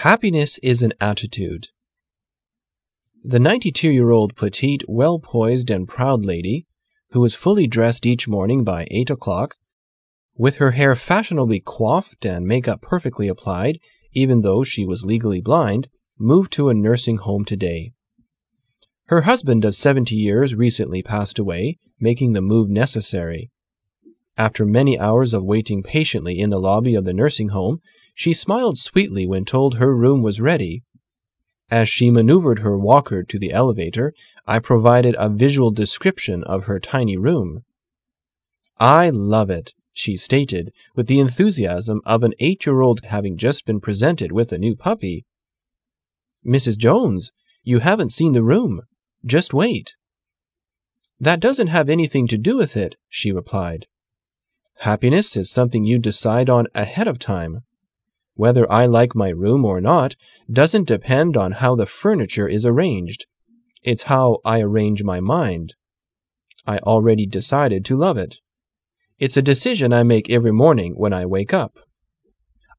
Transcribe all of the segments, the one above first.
Happiness is an attitude. The 92 year old petite, well poised, and proud lady, who was fully dressed each morning by 8 o'clock, with her hair fashionably coiffed and makeup perfectly applied, even though she was legally blind, moved to a nursing home today. Her husband of 70 years recently passed away, making the move necessary. After many hours of waiting patiently in the lobby of the nursing home, she smiled sweetly when told her room was ready. As she maneuvered her walker to the elevator, I provided a visual description of her tiny room. I love it, she stated, with the enthusiasm of an eight year old having just been presented with a new puppy. Mrs. Jones, you haven't seen the room. Just wait. That doesn't have anything to do with it, she replied. Happiness is something you decide on ahead of time. Whether I like my room or not doesn't depend on how the furniture is arranged. It's how I arrange my mind. I already decided to love it. It's a decision I make every morning when I wake up.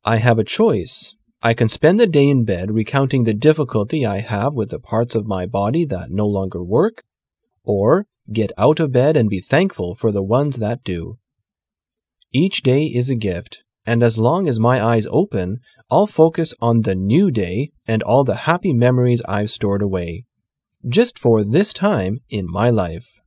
I have a choice. I can spend the day in bed recounting the difficulty I have with the parts of my body that no longer work, or get out of bed and be thankful for the ones that do. Each day is a gift, and as long as my eyes open, I'll focus on the new day and all the happy memories I've stored away, just for this time in my life.